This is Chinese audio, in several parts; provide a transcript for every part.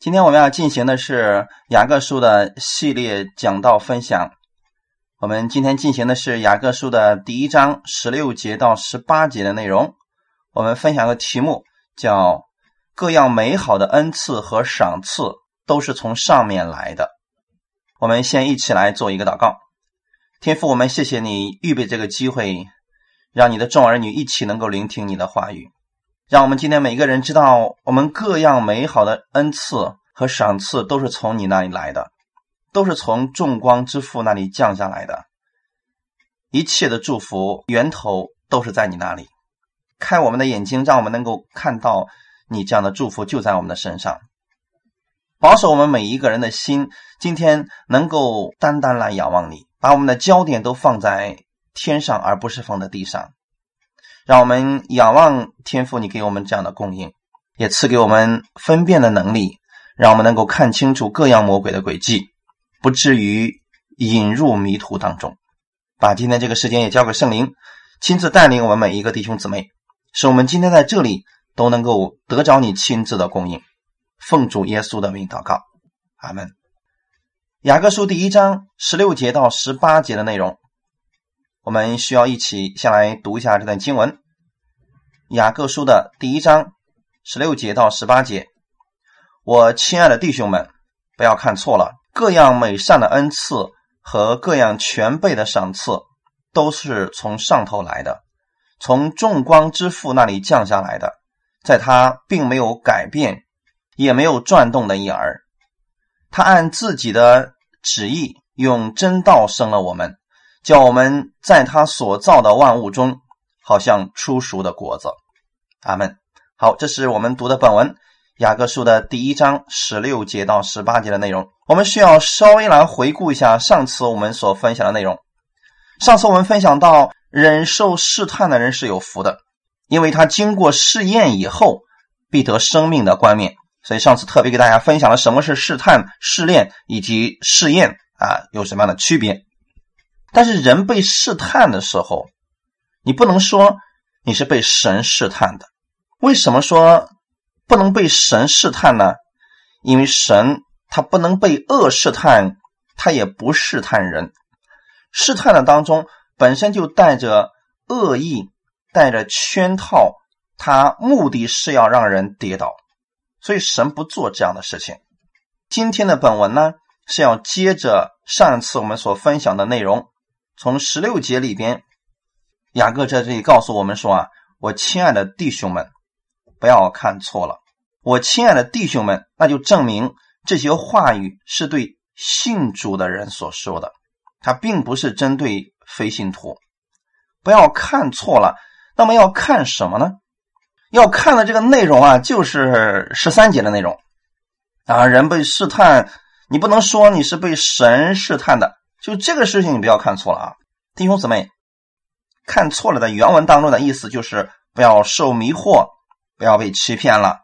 今天我们要进行的是雅各书的系列讲道分享。我们今天进行的是雅各书的第一章十六节到十八节的内容。我们分享的题目叫“各样美好的恩赐和赏赐都是从上面来的”。我们先一起来做一个祷告。天父，我们谢谢你预备这个机会，让你的众儿女一起能够聆听你的话语。让我们今天每个人知道，我们各样美好的恩赐和赏赐都是从你那里来的，都是从众光之父那里降下来的。一切的祝福源头都是在你那里。开我们的眼睛，让我们能够看到你这样的祝福就在我们的身上。保守我们每一个人的心，今天能够单单来仰望你，把我们的焦点都放在天上，而不是放在地上。让我们仰望天父，你给我们这样的供应，也赐给我们分辨的能力，让我们能够看清楚各样魔鬼的诡计，不至于引入迷途当中。把今天这个时间也交给圣灵，亲自带领我们每一个弟兄姊妹，使我们今天在这里都能够得着你亲自的供应。奉主耶稣的名祷告，阿门。雅各书第一章十六节到十八节的内容。我们需要一起先来读一下这段经文，《雅各书》的第一章十六节到十八节。我亲爱的弟兄们，不要看错了，各样美善的恩赐和各样全备的赏赐，都是从上头来的，从众光之父那里降下来的，在他并没有改变，也没有转动的一儿，他按自己的旨意用真道生了我们。叫我们在他所造的万物中，好像出熟的果子。阿门。好，这是我们读的本文《雅各书》的第一章十六节到十八节的内容。我们需要稍微来回顾一下上次我们所分享的内容。上次我们分享到，忍受试探的人是有福的，因为他经过试验以后，必得生命的冠冕。所以上次特别给大家分享了什么是试探、试炼以及试验啊，有什么样的区别。但是人被试探的时候，你不能说你是被神试探的。为什么说不能被神试探呢？因为神他不能被恶试探，他也不试探人。试探的当中本身就带着恶意，带着圈套，他目的是要让人跌倒，所以神不做这样的事情。今天的本文呢是要接着上次我们所分享的内容。从十六节里边，雅各在这里告诉我们说：“啊，我亲爱的弟兄们，不要看错了。我亲爱的弟兄们，那就证明这些话语是对信主的人所说的，他并不是针对非信徒。不要看错了。那么要看什么呢？要看的这个内容啊，就是十三节的内容啊。人被试探，你不能说你是被神试探的。”就这个事情，你不要看错了啊，弟兄姊妹，看错了的原文当中的意思就是不要受迷惑，不要被欺骗了，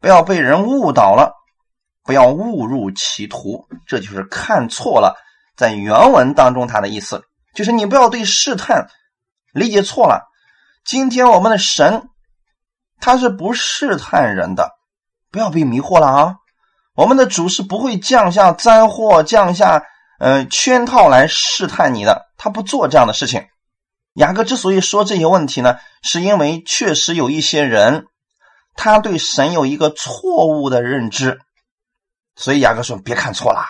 不要被人误导了，不要误入歧途，这就是看错了。在原文当中，它的意思就是你不要对试探理解错了。今天我们的神他是不试探人的，不要被迷惑了啊！我们的主是不会降下灾祸，降下。呃，圈套来试探你的，他不做这样的事情。雅各之所以说这些问题呢，是因为确实有一些人，他对神有一个错误的认知，所以雅各说别看错了，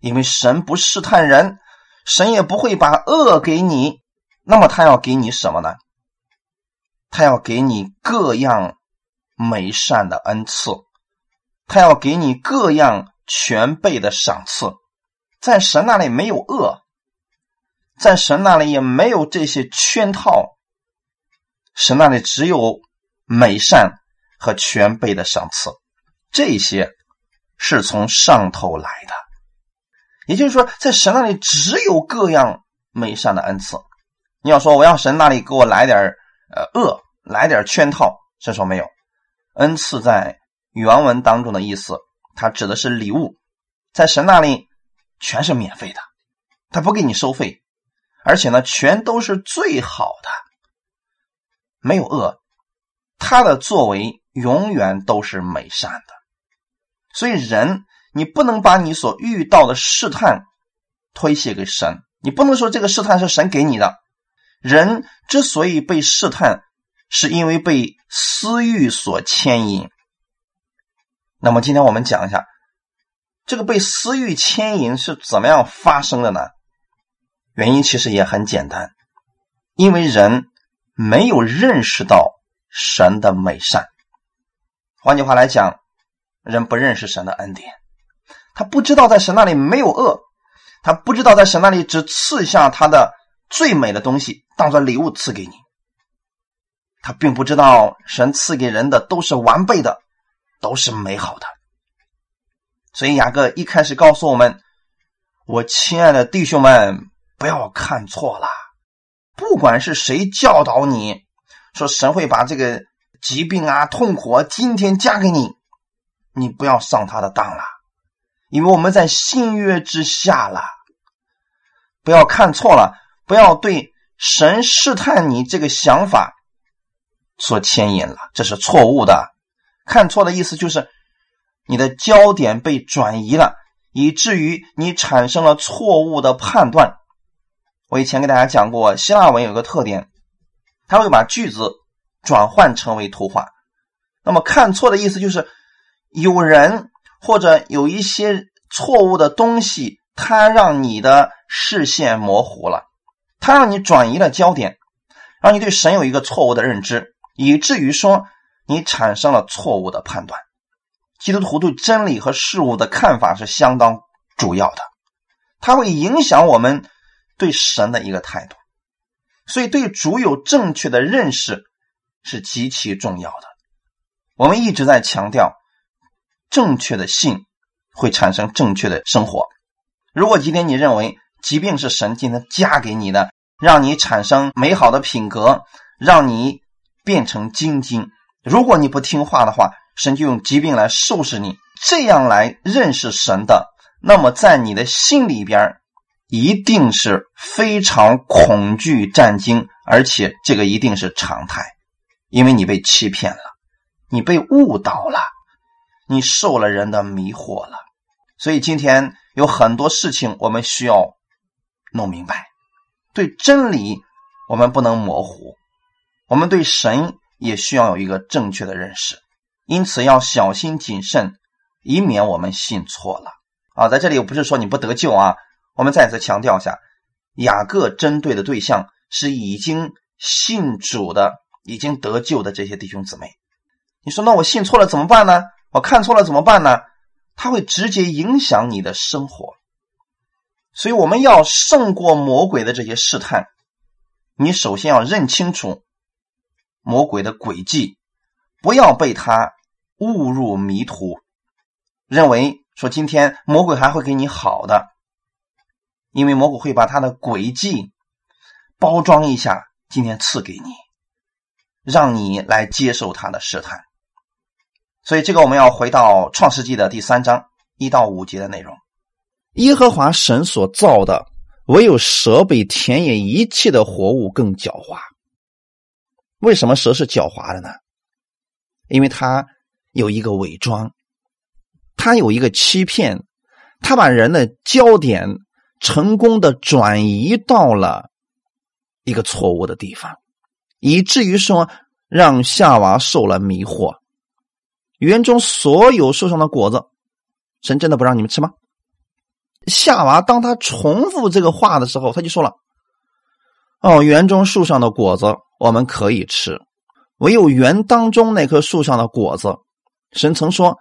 因为神不试探人，神也不会把恶给你，那么他要给你什么呢？他要给你各样美善的恩赐，他要给你各样全备的赏赐。在神那里没有恶，在神那里也没有这些圈套，神那里只有美善和全备的赏赐，这些是从上头来的。也就是说，在神那里只有各样美善的恩赐。你要说我要神那里给我来点呃恶，来点圈套，这说没有。恩赐在原文当中的意思，它指的是礼物，在神那里。全是免费的，他不给你收费，而且呢，全都是最好的，没有恶，他的作为永远都是美善的，所以人，你不能把你所遇到的试探推卸给神，你不能说这个试探是神给你的。人之所以被试探，是因为被私欲所牵引。那么今天我们讲一下，这个被私欲牵引是怎么样发生的呢？原因其实也很简单，因为人没有认识到神的美善。换句话来讲，人不认识神的恩典，他不知道在神那里没有恶，他不知道在神那里只赐下他的最美的东西当做礼物赐给你，他并不知道神赐给人的都是完备的，都是美好的。所以雅各一开始告诉我们：“我亲爱的弟兄们。”不要看错了，不管是谁教导你说神会把这个疾病啊、痛苦啊今天加给你，你不要上他的当了，因为我们在信约之下了。不要看错了，不要对神试探你这个想法所牵引了，这是错误的。看错的意思就是你的焦点被转移了，以至于你产生了错误的判断。我以前给大家讲过，希腊文有个特点，它会把句子转换成为图画。那么看错的意思就是有人或者有一些错误的东西，它让你的视线模糊了，它让你转移了焦点，让你对神有一个错误的认知，以至于说你产生了错误的判断。基督徒对真理和事物的看法是相当主要的，它会影响我们。对神的一个态度，所以对主有正确的认识是极其重要的。我们一直在强调，正确的信会产生正确的生活。如果今天你认为疾病是神今天加给你的，让你产生美好的品格，让你变成精精，如果你不听话的话，神就用疾病来收拾你。这样来认识神的，那么在你的心里边。一定是非常恐惧战惊，而且这个一定是常态，因为你被欺骗了，你被误导了，你受了人的迷惑了。所以今天有很多事情我们需要弄明白，对真理我们不能模糊，我们对神也需要有一个正确的认识，因此要小心谨慎，以免我们信错了啊！在这里我不是说你不得救啊。我们再次强调一下，雅各针对的对象是已经信主的、已经得救的这些弟兄姊妹。你说，那我信错了怎么办呢？我看错了怎么办呢？它会直接影响你的生活。所以，我们要胜过魔鬼的这些试探。你首先要认清楚魔鬼的诡计，不要被他误入迷途，认为说今天魔鬼还会给你好的。因为魔鬼会把他的诡计包装一下，今天赐给你，让你来接受他的试探。所以，这个我们要回到创世纪的第三章一到五节的内容。耶和华神所造的，唯有蛇比田野一切的活物更狡猾。为什么蛇是狡猾的呢？因为它有一个伪装，他有一个欺骗，他把人的焦点。成功的转移到了一个错误的地方，以至于说让夏娃受了迷惑。园中所有树上的果子，神真的不让你们吃吗？夏娃当他重复这个话的时候，他就说了：“哦，园中树上的果子我们可以吃，唯有园当中那棵树上的果子，神曾说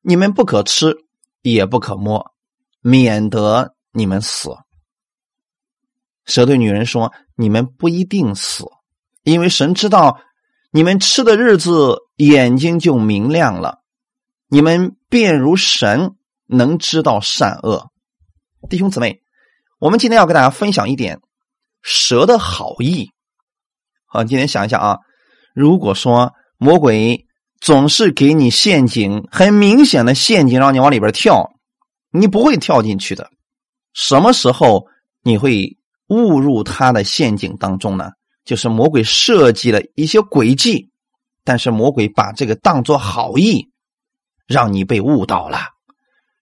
你们不可吃，也不可摸，免得。”你们死。蛇对女人说：“你们不一定死，因为神知道你们吃的日子，眼睛就明亮了，你们便如神，能知道善恶。”弟兄姊妹，我们今天要跟大家分享一点蛇的好意。好，今天想一想啊，如果说魔鬼总是给你陷阱，很明显的陷阱，让你往里边跳，你不会跳进去的。什么时候你会误入他的陷阱当中呢？就是魔鬼设计了一些诡计，但是魔鬼把这个当做好意，让你被误导了。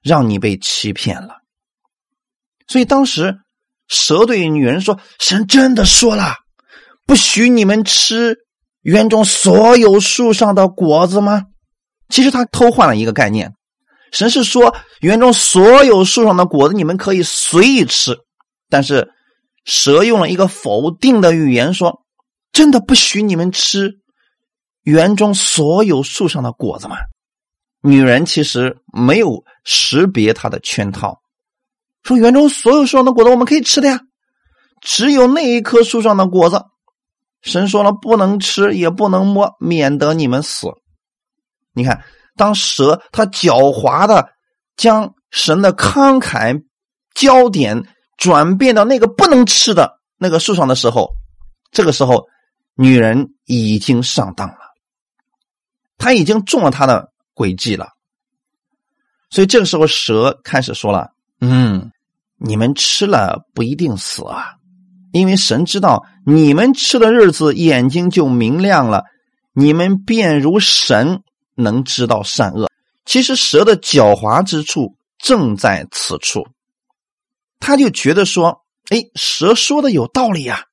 让你被欺骗了。所以当时蛇对女人说：“神真的说了，不许你们吃园中所有树上的果子吗？”其实他偷换了一个概念，神是说园中所有树上的果子你们可以随意吃，但是蛇用了一个否定的语言说：“真的不许你们吃园中所有树上的果子吗？”女人其实没有识别他的圈套，说园中所有树上的果子我们可以吃的呀，只有那一棵树上的果子，神说了不能吃也不能摸，免得你们死。你看，当蛇它狡猾的将神的慷慨焦点转变到那个不能吃的那个树上的时候，这个时候女人已经上当了，她已经中了他的。诡计了，所以这个时候蛇开始说了：“嗯，你们吃了不一定死啊，因为神知道你们吃的日子眼睛就明亮了，你们便如神能知道善恶。其实蛇的狡猾之处正在此处，他就觉得说：哎，蛇说的有道理呀，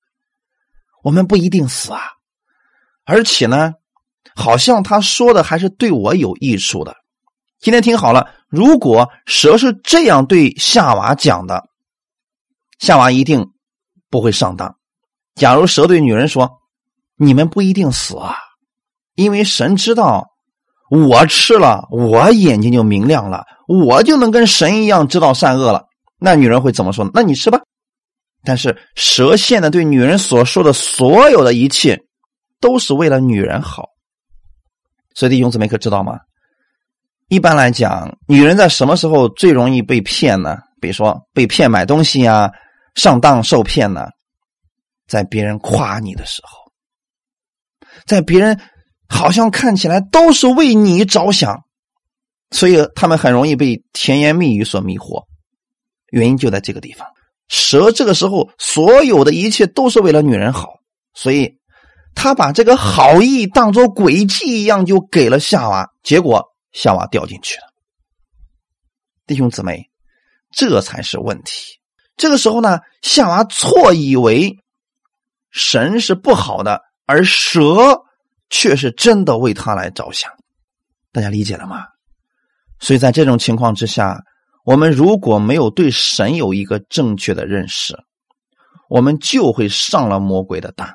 我们不一定死啊，而且呢。”好像他说的还是对我有益处的。今天听好了，如果蛇是这样对夏娃讲的，夏娃一定不会上当。假如蛇对女人说：“你们不一定死啊，因为神知道我吃了，我眼睛就明亮了，我就能跟神一样知道善恶了。”那女人会怎么说？那你吃吧。但是蛇现在对女人所说的所有的一切，都是为了女人好。所以弟兄姊妹可知道吗？一般来讲，女人在什么时候最容易被骗呢？比如说被骗买东西呀，上当受骗呢？在别人夸你的时候，在别人好像看起来都是为你着想，所以他们很容易被甜言蜜语所迷惑。原因就在这个地方。蛇这个时候所有的一切都是为了女人好，所以。他把这个好意当做诡计一样，就给了夏娃，结果夏娃掉进去了。弟兄姊妹，这才是问题。这个时候呢，夏娃错以为神是不好的，而蛇却是真的为他来着想。大家理解了吗？所以在这种情况之下，我们如果没有对神有一个正确的认识，我们就会上了魔鬼的当。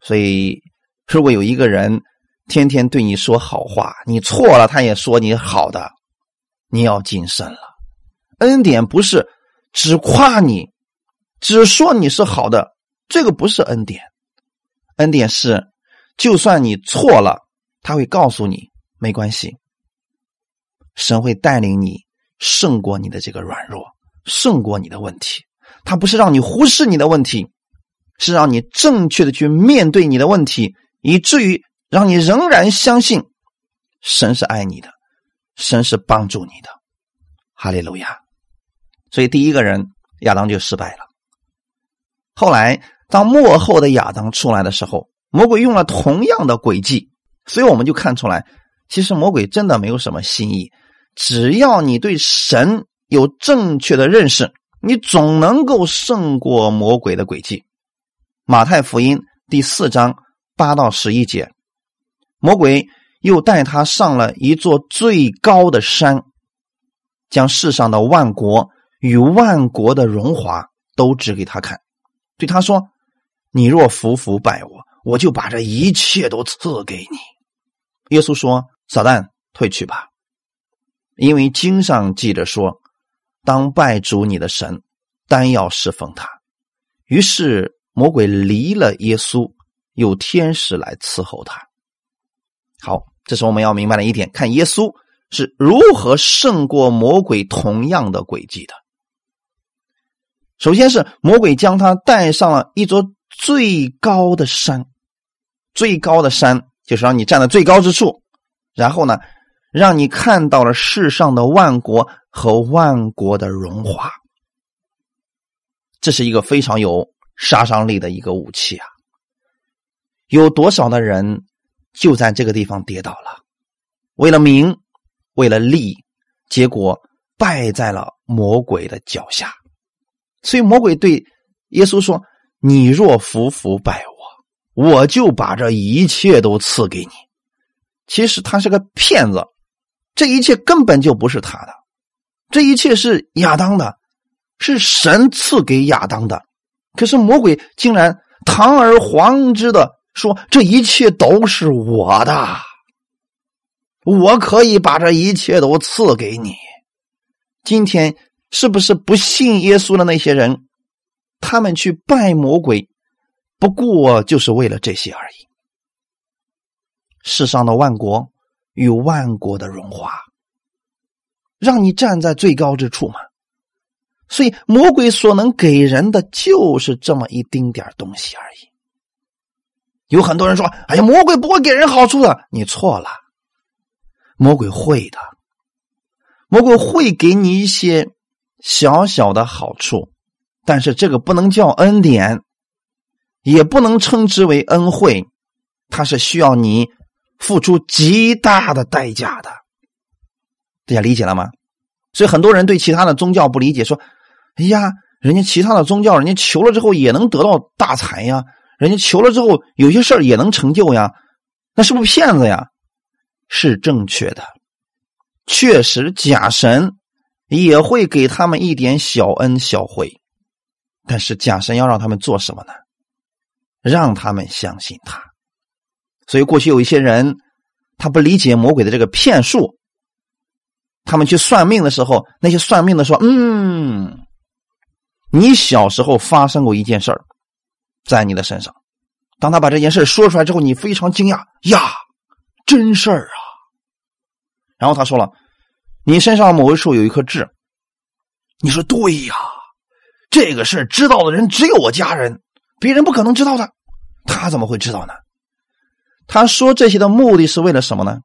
所以，如果有一个人天天对你说好话，你错了，他也说你好的，你要谨慎了。恩典不是只夸你，只说你是好的，这个不是恩典。恩典是，就算你错了，他会告诉你没关系，神会带领你胜过你的这个软弱，胜过你的问题。他不是让你忽视你的问题。是让你正确的去面对你的问题，以至于让你仍然相信神是爱你的，神是帮助你的。哈利路亚！所以第一个人亚当就失败了。后来当幕后的亚当出来的时候，魔鬼用了同样的诡计，所以我们就看出来，其实魔鬼真的没有什么新意。只要你对神有正确的认识，你总能够胜过魔鬼的诡计。马太福音第四章八到十一节，魔鬼又带他上了一座最高的山，将世上的万国与万国的荣华都指给他看，对他说：“你若服服拜我，我就把这一切都赐给你。”耶稣说：“撒旦退去吧，因为经上记着说，当拜主你的神，单要侍奉他。”于是。魔鬼离了耶稣，有天使来伺候他。好，这是我们要明白的一点。看耶稣是如何胜过魔鬼同样的诡计的。首先是魔鬼将他带上了一座最高的山，最高的山就是让你站在最高之处，然后呢，让你看到了世上的万国和万国的荣华。这是一个非常有。杀伤力的一个武器啊！有多少的人就在这个地方跌倒了？为了名，为了利，结果败在了魔鬼的脚下。所以魔鬼对耶稣说：“你若服服拜我，我就把这一切都赐给你。”其实他是个骗子，这一切根本就不是他的，这一切是亚当的，是神赐给亚当的。可是魔鬼竟然堂而皇之的说：“这一切都是我的，我可以把这一切都赐给你。”今天。是不是不信耶稣的那些人，他们去拜魔鬼，不过就是为了这些而已。世上的万国与万国的荣华，让你站在最高之处嘛。所以魔鬼所能给人的就是这么一丁点东西而已。有很多人说：“哎呀，魔鬼不会给人好处的。”你错了，魔鬼会的，魔鬼会给你一些。小小的好处，但是这个不能叫恩典，也不能称之为恩惠，它是需要你付出极大的代价的。大家理解了吗？所以很多人对其他的宗教不理解，说：“哎呀，人家其他的宗教，人家求了之后也能得到大财呀，人家求了之后有些事儿也能成就呀，那是不是骗子呀？”是正确的，确实假神。也会给他们一点小恩小惠，但是假神要让他们做什么呢？让他们相信他。所以过去有一些人，他不理解魔鬼的这个骗术，他们去算命的时候，那些算命的说：“嗯，你小时候发生过一件事儿，在你的身上。”当他把这件事说出来之后，你非常惊讶呀，真事儿啊！然后他说了。你身上某一处有一颗痣，你说对呀，这个事知道的人只有我家人，别人不可能知道的，他怎么会知道呢？他说这些的目的是为了什么呢？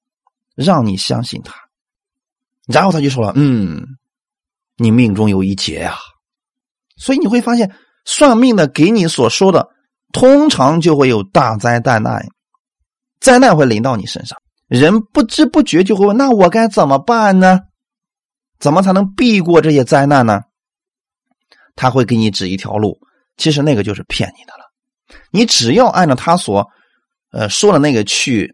让你相信他。然后他就说了：“嗯，你命中有一劫呀。”所以你会发现，算命的给你所说的，通常就会有大灾大难，灾难会临到你身上。人不知不觉就会问：“那我该怎么办呢？怎么才能避过这些灾难呢？”他会给你指一条路，其实那个就是骗你的了。你只要按照他所呃说的那个去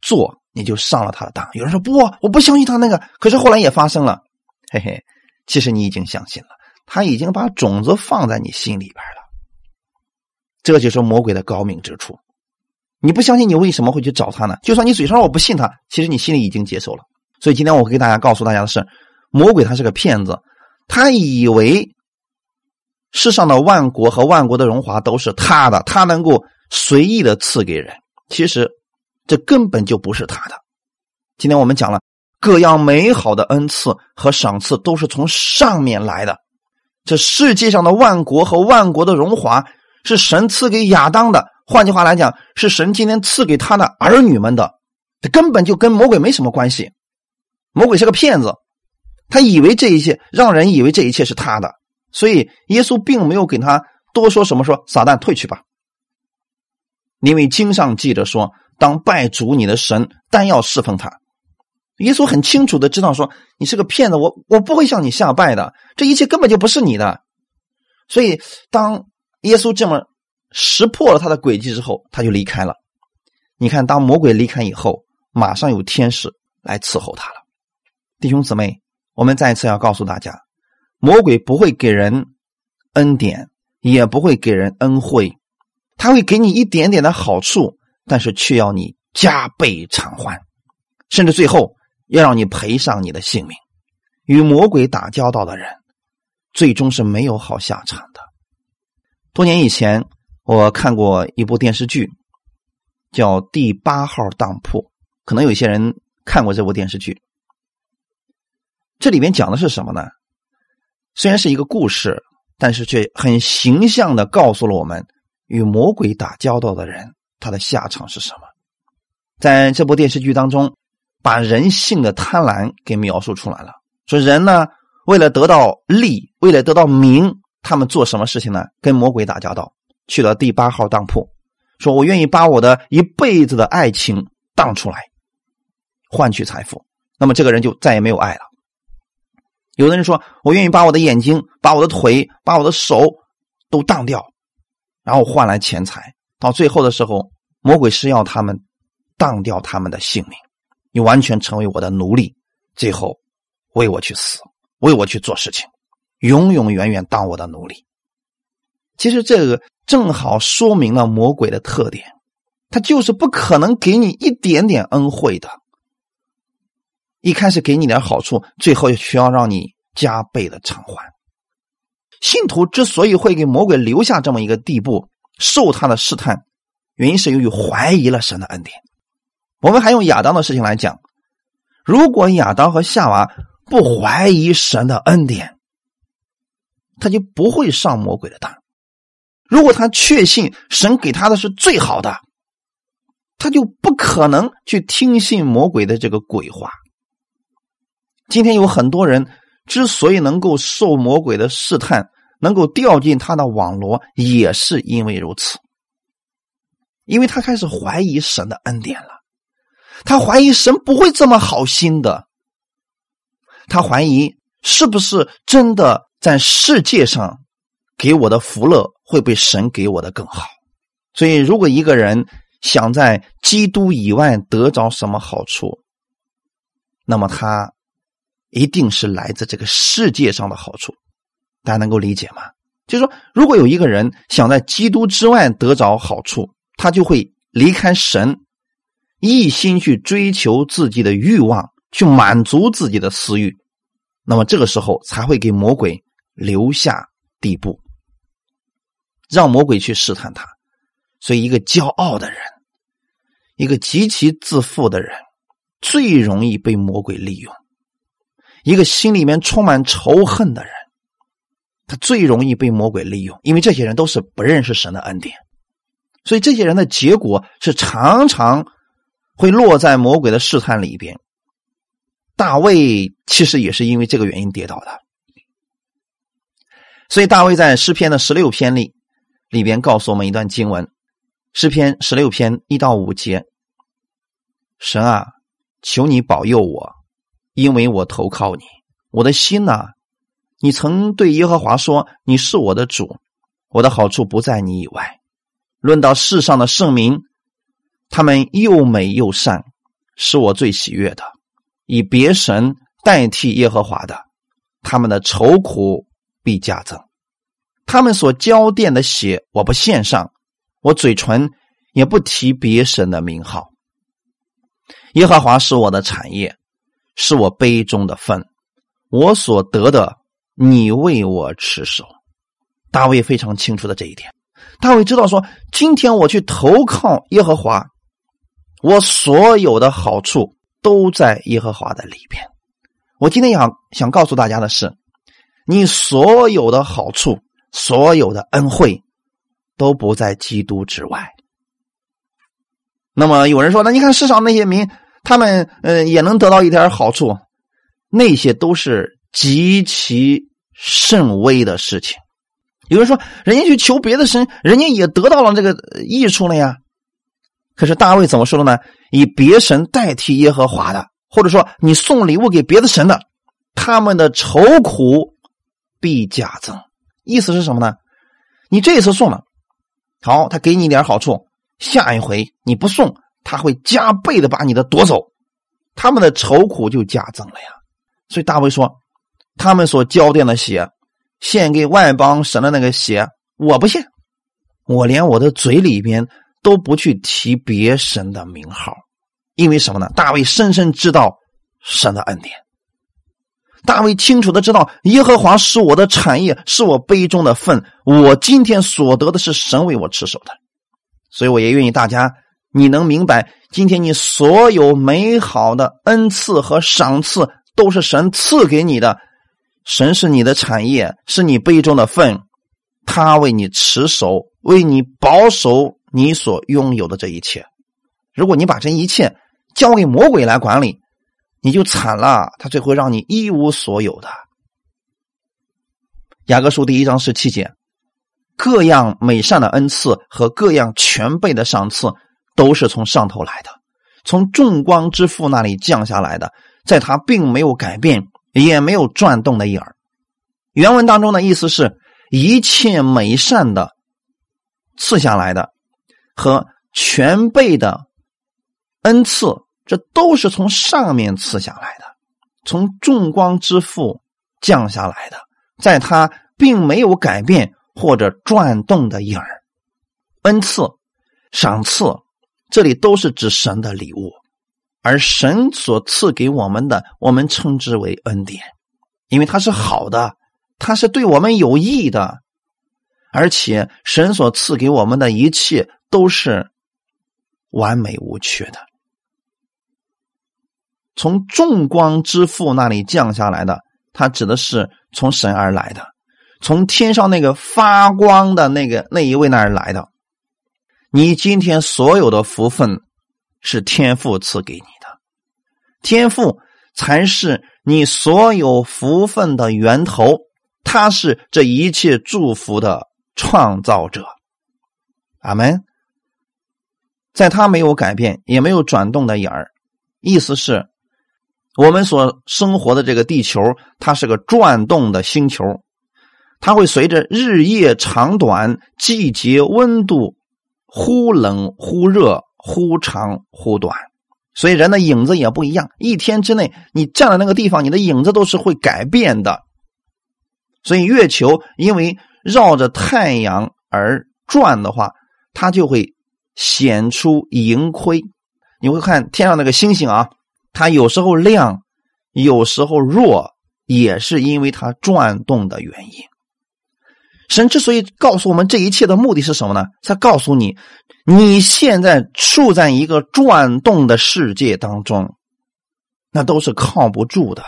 做，你就上了他的当。有人说：“不，我不相信他那个。”可是后来也发生了，嘿嘿，其实你已经相信了，他已经把种子放在你心里边了。这就是魔鬼的高明之处。你不相信，你为什么会去找他呢？就算你嘴上我不信他，其实你心里已经接受了。所以今天我给大家告诉大家的是，魔鬼他是个骗子，他以为世上的万国和万国的荣华都是他的，他能够随意的赐给人。其实这根本就不是他的。今天我们讲了各样美好的恩赐和赏赐都是从上面来的。这世界上的万国和万国的荣华是神赐给亚当的。换句话来讲，是神今天赐给他的儿女们的，这根本就跟魔鬼没什么关系。魔鬼是个骗子，他以为这一切让人以为这一切是他的，所以耶稣并没有给他多说什么，说撒旦退去吧。因为经上记着说，当拜主你的神，但要侍奉他。耶稣很清楚的知道说，你是个骗子，我我不会向你下拜的，这一切根本就不是你的。所以当耶稣这么。识破了他的诡计之后，他就离开了。你看，当魔鬼离开以后，马上有天使来伺候他了。弟兄姊妹，我们再次要告诉大家，魔鬼不会给人恩典，也不会给人恩惠，他会给你一点点的好处，但是却要你加倍偿还，甚至最后要让你赔上你的性命。与魔鬼打交道的人，最终是没有好下场的。多年以前。我看过一部电视剧，叫《第八号当铺》，可能有些人看过这部电视剧。这里面讲的是什么呢？虽然是一个故事，但是却很形象的告诉了我们，与魔鬼打交道的人，他的下场是什么。在这部电视剧当中，把人性的贪婪给描述出来了。说人呢，为了得到利，为了得到名，他们做什么事情呢？跟魔鬼打交道。去了第八号当铺，说我愿意把我的一辈子的爱情当出来，换取财富。那么这个人就再也没有爱了，有的人说：“我愿意把我的眼睛、把我的腿、把我的手都当掉，然后换来钱财。”到最后的时候，魔鬼是要他们当掉他们的性命，你完全成为我的奴隶，最后为我去死，为我去做事情，永永远远当我的奴隶。其实这个正好说明了魔鬼的特点，他就是不可能给你一点点恩惠的。一开始给你点好处，最后需要让你加倍的偿还。信徒之所以会给魔鬼留下这么一个地步，受他的试探，原因是由于怀疑了神的恩典。我们还用亚当的事情来讲，如果亚当和夏娃不怀疑神的恩典，他就不会上魔鬼的当。如果他确信神给他的是最好的，他就不可能去听信魔鬼的这个鬼话。今天有很多人之所以能够受魔鬼的试探，能够掉进他的网罗，也是因为如此。因为他开始怀疑神的恩典了，他怀疑神不会这么好心的，他怀疑是不是真的在世界上给我的福乐会比神给我的更好。所以，如果一个人想在基督以外得着什么好处，那么他。一定是来自这个世界上的好处，大家能够理解吗？就是说，如果有一个人想在基督之外得着好处，他就会离开神，一心去追求自己的欲望，去满足自己的私欲，那么这个时候才会给魔鬼留下地步，让魔鬼去试探他。所以，一个骄傲的人，一个极其自负的人，最容易被魔鬼利用。一个心里面充满仇恨的人，他最容易被魔鬼利用，因为这些人都是不认识神的恩典，所以这些人的结果是常常会落在魔鬼的试探里边。大卫其实也是因为这个原因跌倒的，所以大卫在诗篇的十六篇里里边告诉我们一段经文：诗篇十六篇一到五节，神啊，求你保佑我。因为我投靠你，我的心呐，你曾对耶和华说：“你是我的主，我的好处不在你以外。”论到世上的圣民，他们又美又善，是我最喜悦的。以别神代替耶和华的，他们的愁苦必加增。他们所交奠的血，我不献上，我嘴唇也不提别神的名号。耶和华是我的产业。是我杯中的分，我所得的，你为我持守。大卫非常清楚的这一点。大卫知道说，今天我去投靠耶和华，我所有的好处都在耶和华的里边。我今天想想告诉大家的是，你所有的好处，所有的恩惠，都不在基督之外。那么有人说，那你看世上那些民。他们呃也能得到一点好处，那些都是极其甚微的事情。有人说，人家去求别的神，人家也得到了这个益处了呀。可是大卫怎么说的呢？以别神代替耶和华的，或者说你送礼物给别的神的，他们的愁苦必加增。意思是什么呢？你这一次送了，好，他给你一点好处，下一回你不送。他会加倍的把你的夺走，他们的愁苦就加增了呀。所以大卫说：“他们所交奠的血，献给外邦神的那个血，我不献，我连我的嘴里边都不去提别神的名号，因为什么呢？大卫深深知道神的恩典，大卫清楚的知道耶和华是我的产业，是我杯中的份，我今天所得的是神为我持守的，所以我也愿意大家。”你能明白，今天你所有美好的恩赐和赏赐都是神赐给你的，神是你的产业，是你杯中的份，他为你持守，为你保守你所拥有的这一切。如果你把这一切交给魔鬼来管理，你就惨了，他最会让你一无所有的。雅各书第一章十七节，各样美善的恩赐和各样全备的赏赐。都是从上头来的，从众光之父那里降下来的，在他并没有改变，也没有转动的影儿。原文当中的意思是一切美善的赐下来的和全备的恩赐，这都是从上面赐下来的，从众光之父降下来的，在他并没有改变或者转动的影儿。恩赐、赏赐，这里都是指神的礼物。而神所赐给我们的，我们称之为恩典，因为它是好的，它是对我们有益的，而且神所赐给我们的一切都是完美无缺的。从众光之父那里降下来的，它指的是从神而来的，从天上那个发光的那个那一位那儿来的。你今天所有的福分。是天赋赐给你的，天赋才是你所有福分的源头，他是这一切祝福的创造者。阿门。在他没有改变，也没有转动的眼儿，意思是，我们所生活的这个地球，它是个转动的星球，它会随着日夜长短、季节温度忽冷忽热。忽长忽短，所以人的影子也不一样。一天之内，你站在那个地方，你的影子都是会改变的。所以月球因为绕着太阳而转的话，它就会显出盈亏。你会看天上那个星星啊，它有时候亮，有时候弱，也是因为它转动的原因。神之所以告诉我们这一切的目的是什么呢？他告诉你，你现在处在一个转动的世界当中，那都是靠不住的。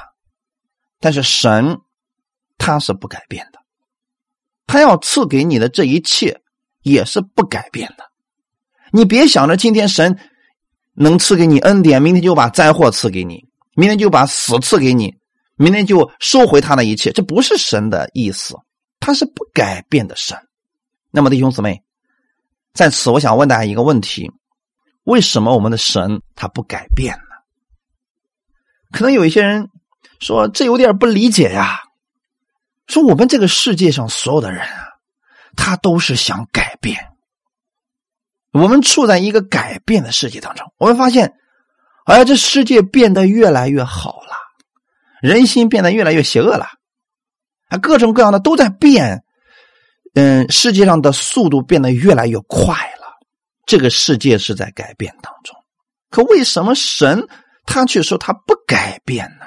但是神他是不改变的，他要赐给你的这一切也是不改变的。你别想着今天神能赐给你恩典，明天就把灾祸赐给你，明天就把死赐给你，明天就收回他的一切，这不是神的意思。他是不改变的神，那么弟兄姊妹，在此我想问大家一个问题：为什么我们的神他不改变呢？可能有一些人说这有点不理解呀，说我们这个世界上所有的人啊，他都是想改变，我们处在一个改变的世界当中，我们发现，哎呀，这世界变得越来越好了，人心变得越来越邪恶了。啊，各种各样的都在变，嗯，世界上的速度变得越来越快了。这个世界是在改变当中，可为什么神他却说他不改变呢？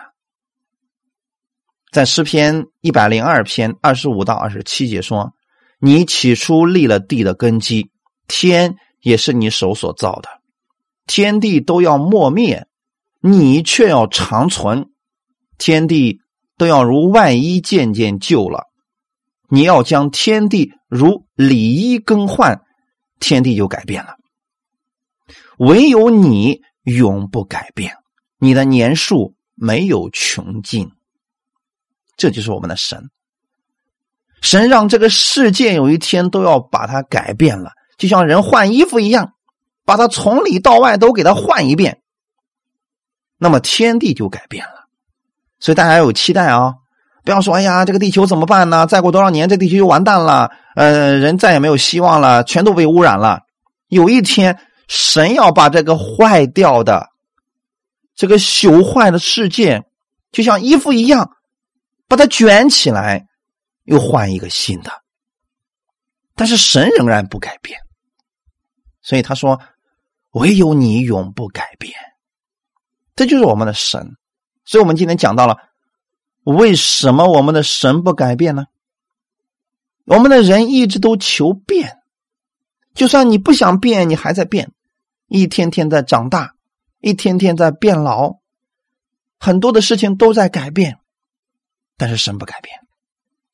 在诗篇一百零二篇二十五到二十七节说：“你起初立了地的根基，天也是你手所造的，天地都要磨灭，你却要长存，天地。”都要如外衣渐渐旧了，你要将天地如里衣更换，天地就改变了。唯有你永不改变，你的年数没有穷尽。这就是我们的神，神让这个世界有一天都要把它改变了，就像人换衣服一样，把它从里到外都给它换一遍，那么天地就改变了。所以大家要有期待啊！不要说“哎呀，这个地球怎么办呢？再过多少年，这地球就完蛋了，呃，人再也没有希望了，全都被污染了。”有一天，神要把这个坏掉的、这个朽坏的世界，就像衣服一样，把它卷起来，又换一个新的。但是神仍然不改变，所以他说：“唯有你永不改变。”这就是我们的神。所以我们今天讲到了，为什么我们的神不改变呢？我们的人一直都求变，就算你不想变，你还在变，一天天在长大，一天天在变老，很多的事情都在改变，但是神不改变。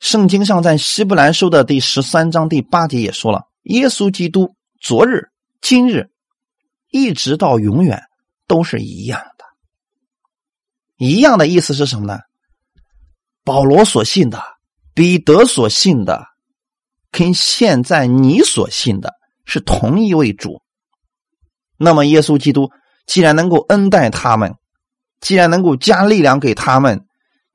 圣经上在希伯来书的第十三章第八节也说了，耶稣基督昨日、今日，一直到永远都是一样。一样的意思是什么呢？保罗所信的，彼得所信的，跟现在你所信的是同一位主。那么，耶稣基督既然能够恩待他们，既然能够加力量给他们，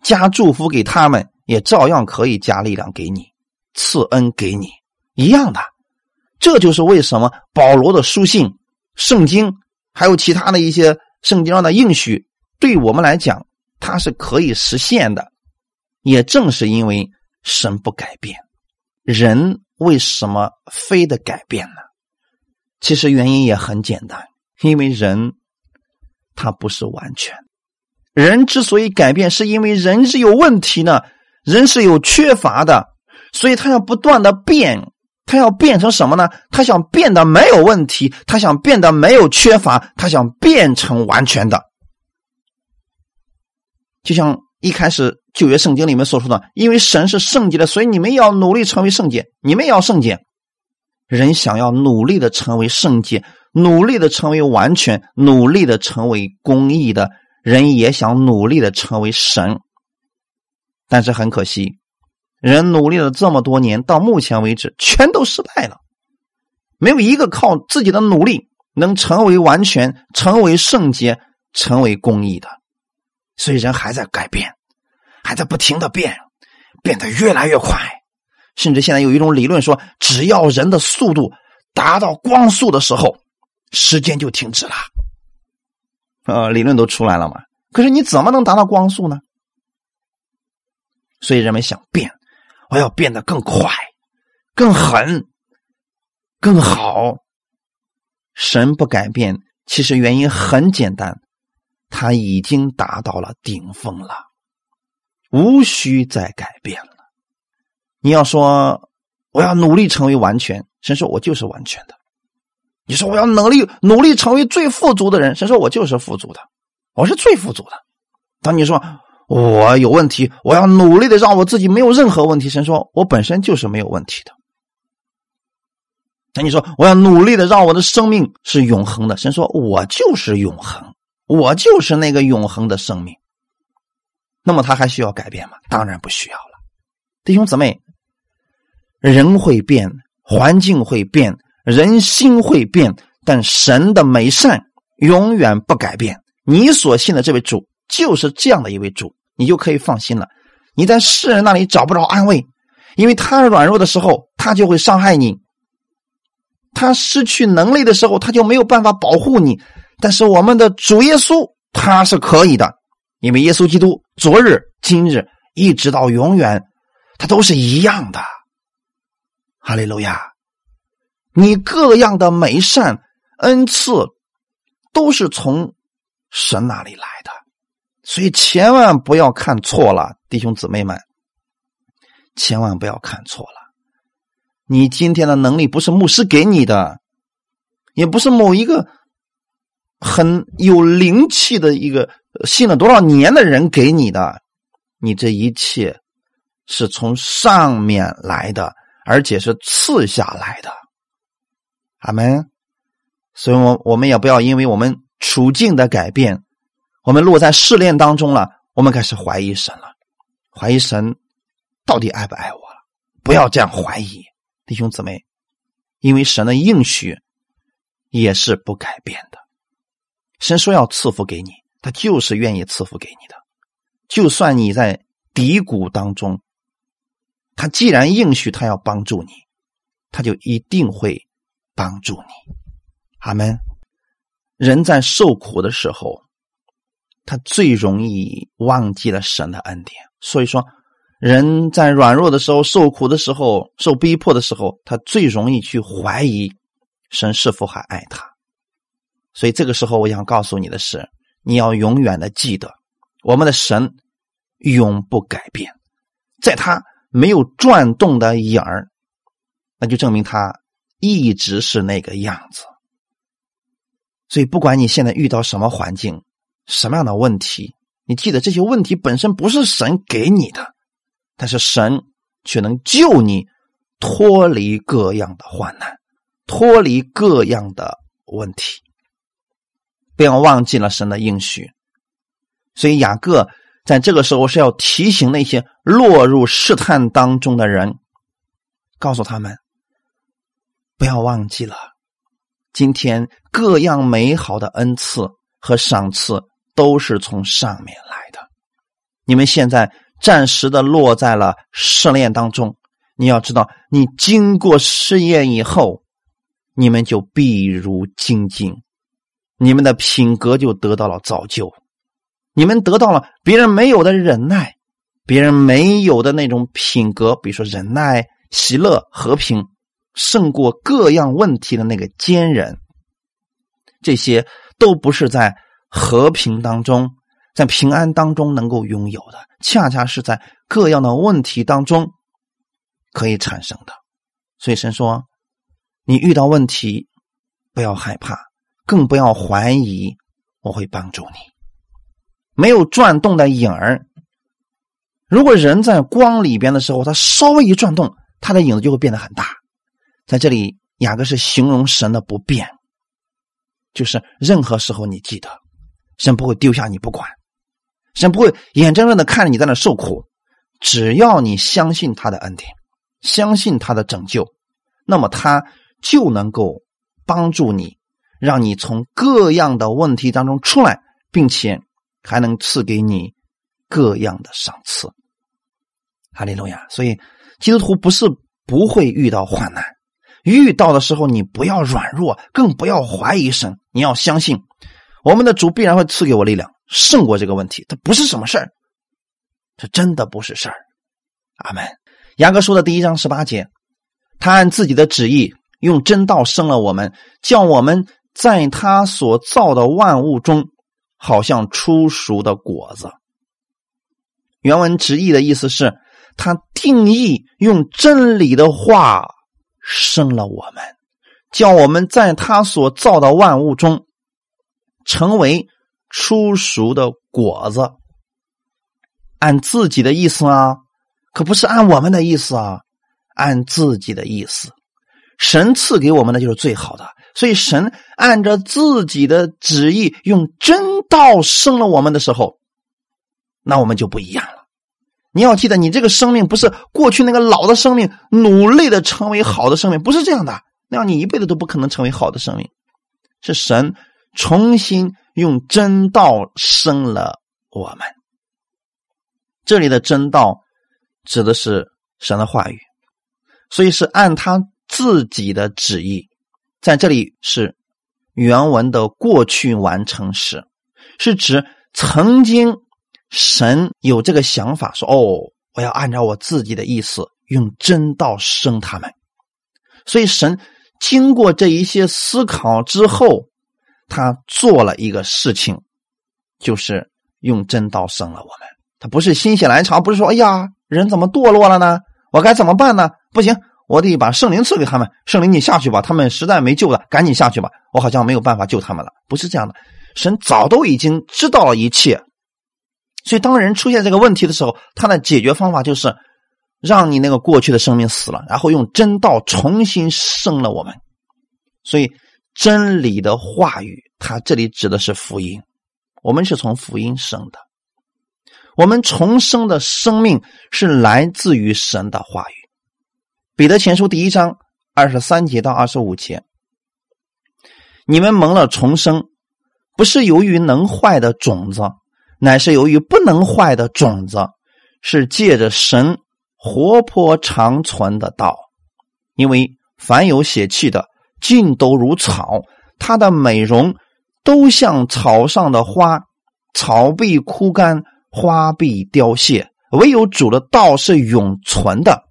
加祝福给他们，也照样可以加力量给你，赐恩给你，一样的。这就是为什么保罗的书信、圣经，还有其他的一些圣经上的应许，对我们来讲，它是可以实现的。也正是因为神不改变，人为什么非得改变呢？其实原因也很简单，因为人他不是完全。人之所以改变，是因为人是有问题呢，人是有缺乏的，所以他要不断的变，他要变成什么呢？他想变得没有问题，他想变得没有缺乏，他想变成完全的。就像一开始旧约圣经里面所说的，因为神是圣洁的，所以你们要努力成为圣洁，你们也要圣洁。人想要努力的成为圣洁，努力的成为完全，努力的成为公义的人，也想努力的成为神。但是很可惜，人努力了这么多年，到目前为止全都失败了，没有一个靠自己的努力能成为完全、成为圣洁、成为公义的。所以人还在改变，还在不停的变，变得越来越快。甚至现在有一种理论说，只要人的速度达到光速的时候，时间就停止了。呃，理论都出来了嘛。可是你怎么能达到光速呢？所以人们想变，我要变得更快、更狠、更好。神不改变，其实原因很简单，他已经达到了顶峰了，无需再改变了。你要说我要努力成为完全，神说我就是完全的。你说我要努力努力成为最富足的人，神说我就是富足的，我是最富足的。当你说我有问题，我要努力的让我自己没有任何问题，神说我本身就是没有问题的。那你说我要努力的让我的生命是永恒的，神说我就是永恒，我就是那个永恒的生命。那么他还需要改变吗？当然不需要了，弟兄姊妹。人会变，环境会变，人心会变，但神的美善永远不改变。你所信的这位主就是这样的一位主，你就可以放心了。你在世人那里找不着安慰，因为他软弱的时候，他就会伤害你；他失去能力的时候，他就没有办法保护你。但是我们的主耶稣他是可以的，因为耶稣基督昨日、今日一直到永远，他都是一样的。哈利路亚！你各样的美善恩赐都是从神那里来的，所以千万不要看错了，弟兄姊妹们，千万不要看错了。你今天的能力不是牧师给你的，也不是某一个很有灵气的一个信了多少年的人给你的，你这一切是从上面来的。而且是赐下来的，阿门。所以，我我们也不要因为我们处境的改变，我们落在试炼当中了，我们开始怀疑神了，怀疑神到底爱不爱我了？不要这样怀疑，弟兄姊妹，因为神的应许也是不改变的。神说要赐福给你，他就是愿意赐福给你的，就算你在低谷当中。他既然应许他要帮助你，他就一定会帮助你。阿门。人在受苦的时候，他最容易忘记了神的恩典。所以说，人在软弱的时候、受苦的时候、受逼迫的时候，他最容易去怀疑神是否还爱他。所以这个时候，我想告诉你的是，你要永远的记得，我们的神永不改变，在他。没有转动的影儿，那就证明他一直是那个样子。所以，不管你现在遇到什么环境、什么样的问题，你记得这些问题本身不是神给你的，但是神却能救你脱离各样的患难，脱离各样的问题。不要忘记了神的应许。所以，雅各。在这个时候是要提醒那些落入试探当中的人，告诉他们不要忘记了，今天各样美好的恩赐和赏赐都是从上面来的。你们现在暂时的落在了试炼当中。你要知道，你经过试验以后，你们就必如精金，你们的品格就得到了造就，你们得到了别人没有的忍耐，别人没有的那种品格，比如说忍耐、喜乐、和平，胜过各样问题的那个坚忍。这些都不是在和平当中、在平安当中能够拥有的，恰恰是在各样的问题当中。可以产生的，所以神说：“你遇到问题，不要害怕，更不要怀疑，我会帮助你。没有转动的影儿，如果人在光里边的时候，他稍微一转动，他的影子就会变得很大。在这里，雅各是形容神的不变，就是任何时候你记得，神不会丢下你不管，神不会眼睁睁的看着你在那受苦，只要你相信他的恩典。”相信他的拯救，那么他就能够帮助你，让你从各样的问题当中出来，并且还能赐给你各样的赏赐。哈利路亚！所以基督徒不是不会遇到患难，遇到的时候你不要软弱，更不要怀疑神，你要相信我们的主必然会赐给我力量，胜过这个问题。这不是什么事儿，这真的不是事儿。阿门。雅各书的第一章十八节，他按自己的旨意用真道生了我们，叫我们在他所造的万物中，好像出熟的果子。原文直译的意思是，他定义用真理的话生了我们，叫我们在他所造的万物中，成为出熟的果子。按自己的意思啊。可不是按我们的意思啊，按自己的意思。神赐给我们的就是最好的，所以神按照自己的旨意用真道生了我们的时候，那我们就不一样了。你要记得，你这个生命不是过去那个老的生命努力的成为好的生命，不是这样的，那样你一辈子都不可能成为好的生命。是神重新用真道生了我们。这里的真道。指的是神的话语，所以是按他自己的旨意，在这里是原文的过去完成时，是指曾经神有这个想法，说：“哦，我要按照我自己的意思，用真道生他们。”所以神经过这一些思考之后，他做了一个事情，就是用真道生了我们。他不是心血来潮，不是说：“哎呀。”人怎么堕落了呢？我该怎么办呢？不行，我得把圣灵赐给他们。圣灵，你下去吧，他们实在没救了，赶紧下去吧。我好像没有办法救他们了。不是这样的，神早都已经知道了一切。所以，当人出现这个问题的时候，他的解决方法就是让你那个过去的生命死了，然后用真道重新生了我们。所以，真理的话语，它这里指的是福音。我们是从福音生的。我们重生的生命是来自于神的话语。彼得前书第一章二十三节到二十五节，你们蒙了重生，不是由于能坏的种子，乃是由于不能坏的种子，是借着神活泼长存的道。因为凡有血气的，尽都如草，它的美容都像草上的花，草必枯干。花必凋谢，唯有主的道是永存的。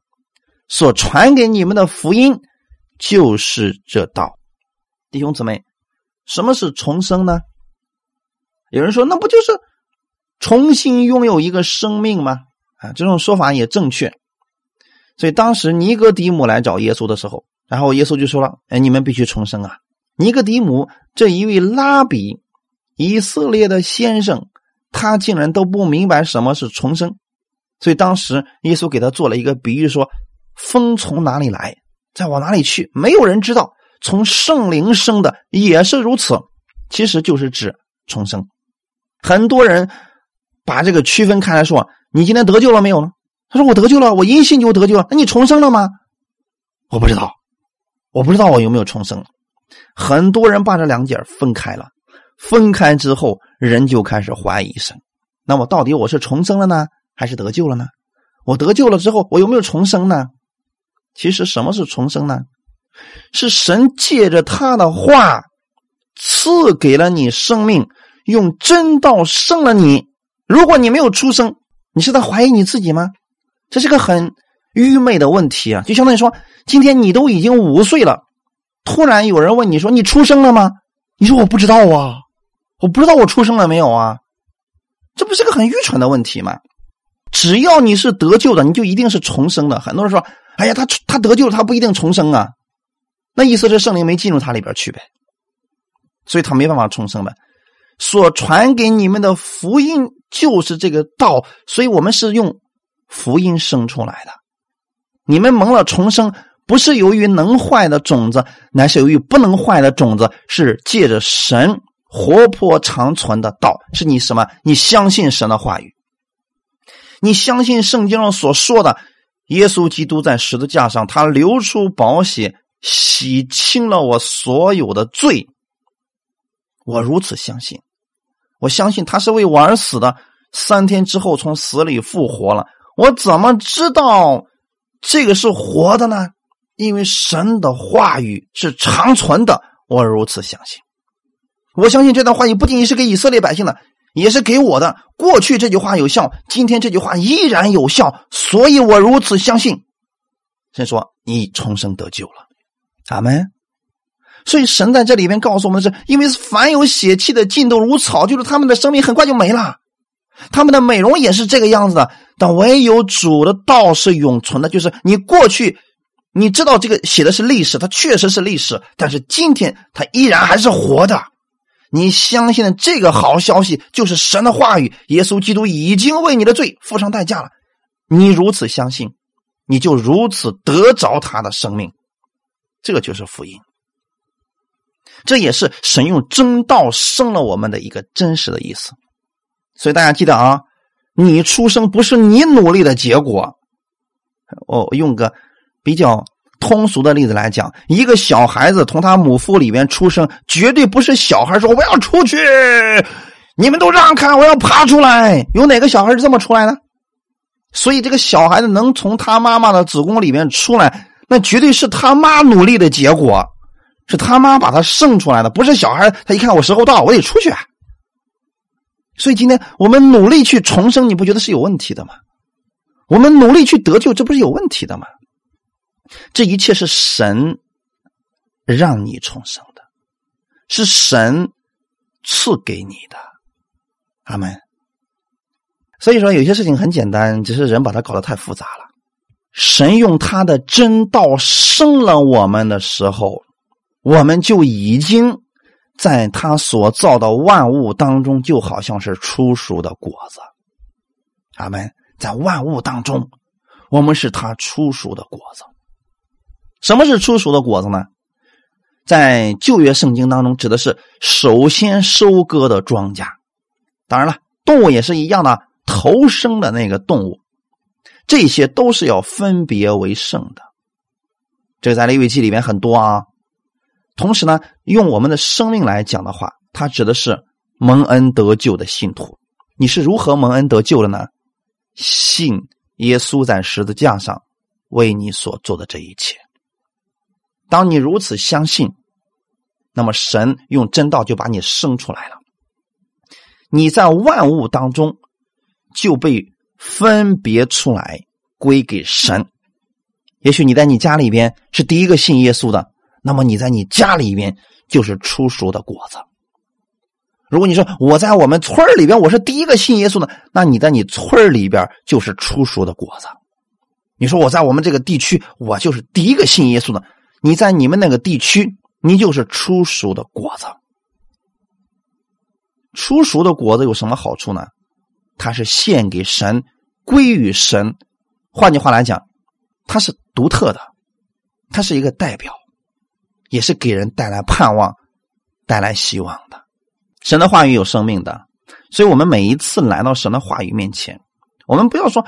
所传给你们的福音就是这道。弟兄姊妹，什么是重生呢？有人说，那不就是重新拥有一个生命吗？啊，这种说法也正确。所以当时尼哥底母来找耶稣的时候，然后耶稣就说了：“哎，你们必须重生啊！”尼哥底母这一位拉比，以色列的先生。他竟然都不明白什么是重生，所以当时耶稣给他做了一个比喻，说：“风从哪里来，再往哪里去，没有人知道。从圣灵生的也是如此，其实就是指重生。很多人把这个区分开来说：你今天得救了没有呢？他说我得救了，我因信就得救了。那你重生了吗？我不知道，我不知道我有没有重生。很多人把这两节分开了。分开之后，人就开始怀疑神，那么到底我是重生了呢，还是得救了呢？我得救了之后，我有没有重生呢？其实什么是重生呢？是神借着他的话赐给了你生命，用真道生了你。如果你没有出生，你是在怀疑你自己吗？这是个很愚昧的问题啊！就相当于说，今天你都已经五岁了，突然有人问你说：“你出生了吗？”你说：“我不知道啊，我不知道我出生了没有啊。”这不是个很愚蠢的问题吗？只要你是得救的，你就一定是重生的。很多人说：“哎呀，他他得救了，他不一定重生啊。”那意思是圣灵没进入他里边去呗，所以他没办法重生呗。所传给你们的福音就是这个道，所以我们是用福音生出来的。你们蒙了重生，不是由于能坏的种子，乃是由于不能坏的种子，是借着神活泼长存的道。是你什么？你相信神的话语。你相信圣经上所说的，耶稣基督在十字架上，他流出宝血，洗清了我所有的罪。我如此相信，我相信他是为我而死的，三天之后从死里复活了。我怎么知道这个是活的呢？因为神的话语是长存的，我如此相信。我相信这段话语不仅仅是给以色列百姓的。也是给我的。过去这句话有效，今天这句话依然有效，所以我如此相信。先说你重生得救了，阿门。所以神在这里边告诉我们的是，因为凡有血气的尽都如草，就是他们的生命很快就没了，他们的美容也是这个样子的。但唯有主的道是永存的，就是你过去你知道这个写的是历史，它确实是历史，但是今天它依然还是活的。你相信的这个好消息就是神的话语，耶稣基督已经为你的罪付上代价了。你如此相信，你就如此得着他的生命，这个就是福音。这也是神用真道生了我们的一个真实的意思。所以大家记得啊，你出生不是你努力的结果。我用个比较。通俗的例子来讲，一个小孩子从他母腹里面出生，绝对不是小孩说我要出去，你们都让开，我要爬出来。有哪个小孩是这么出来的？所以这个小孩子能从他妈妈的子宫里面出来，那绝对是他妈努力的结果，是他妈把他生出来的，不是小孩他一看我时候到，我得出去。所以今天我们努力去重生，你不觉得是有问题的吗？我们努力去得救，这不是有问题的吗？这一切是神让你重生的，是神赐给你的，阿门。所以说，有些事情很简单，只是人把它搞得太复杂了。神用他的真道生了我们的时候，我们就已经在他所造的万物当中，就好像是出熟的果子，阿门。在万物当中，我们是他出熟的果子。什么是初熟的果子呢？在旧约圣经当中，指的是首先收割的庄稼。当然了，动物也是一样的，头生的那个动物，这些都是要分别为圣的。这在利未记里面很多啊。同时呢，用我们的生命来讲的话，它指的是蒙恩得救的信徒。你是如何蒙恩得救的呢？信耶稣在十字架上为你所做的这一切。当你如此相信，那么神用真道就把你生出来了。你在万物当中就被分别出来归给神。也许你在你家里边是第一个信耶稣的，那么你在你家里边就是出熟的果子。如果你说我在我们村里边我是第一个信耶稣的，那你在你村里边就是出熟的果子。你说我在我们这个地区我就是第一个信耶稣的。你在你们那个地区，你就是出熟的果子。出熟的果子有什么好处呢？它是献给神，归于神。换句话来讲，它是独特的，它是一个代表，也是给人带来盼望、带来希望的。神的话语有生命的，所以我们每一次来到神的话语面前，我们不要说。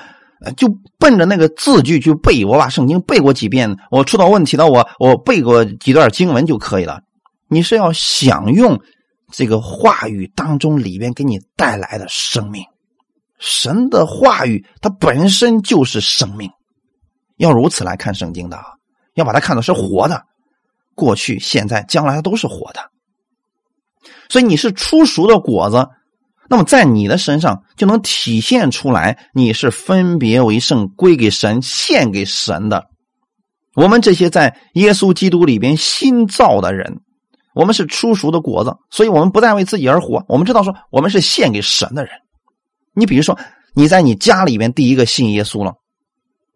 就奔着那个字句去背，我把圣经背过几遍，我出到问题了，我我背过几段经文就可以了。你是要享用这个话语当中里边给你带来的生命，神的话语它本身就是生命，要如此来看圣经的，要把它看作是活的，过去、现在、将来都是活的。所以你是出熟的果子，那么在你的身上就能体现出来，你是分别为圣、归给神、献给神的。我们这些在耶稣基督里边新造的人，我们是出熟的果子，所以我们不再为自己而活。我们知道说，我们是献给神的人。你比如说，你在你家里边第一个信耶稣了，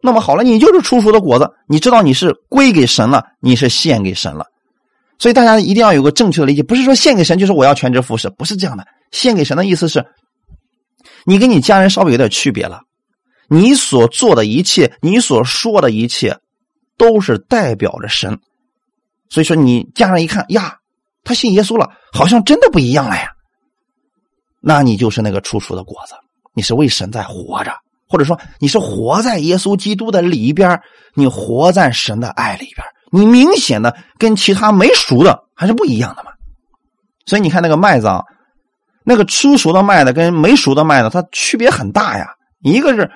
那么好了，你就是出熟的果子。你知道你是归给神了，你是献给神了。所以大家一定要有个正确的理解，不是说献给神就是我要全职服侍，不是这样的。献给神的意思是，你跟你家人稍微有点区别了，你所做的一切，你所说的一切。都是代表着神，所以说你家人一看呀，他信耶稣了，好像真的不一样了呀。那你就是那个出熟的果子，你是为神在活着，或者说你是活在耶稣基督的里边，你活在神的爱里边，你明显的跟其他没熟的还是不一样的嘛。所以你看那个麦子啊，那个出熟的麦子跟没熟的麦子，它区别很大呀，一个是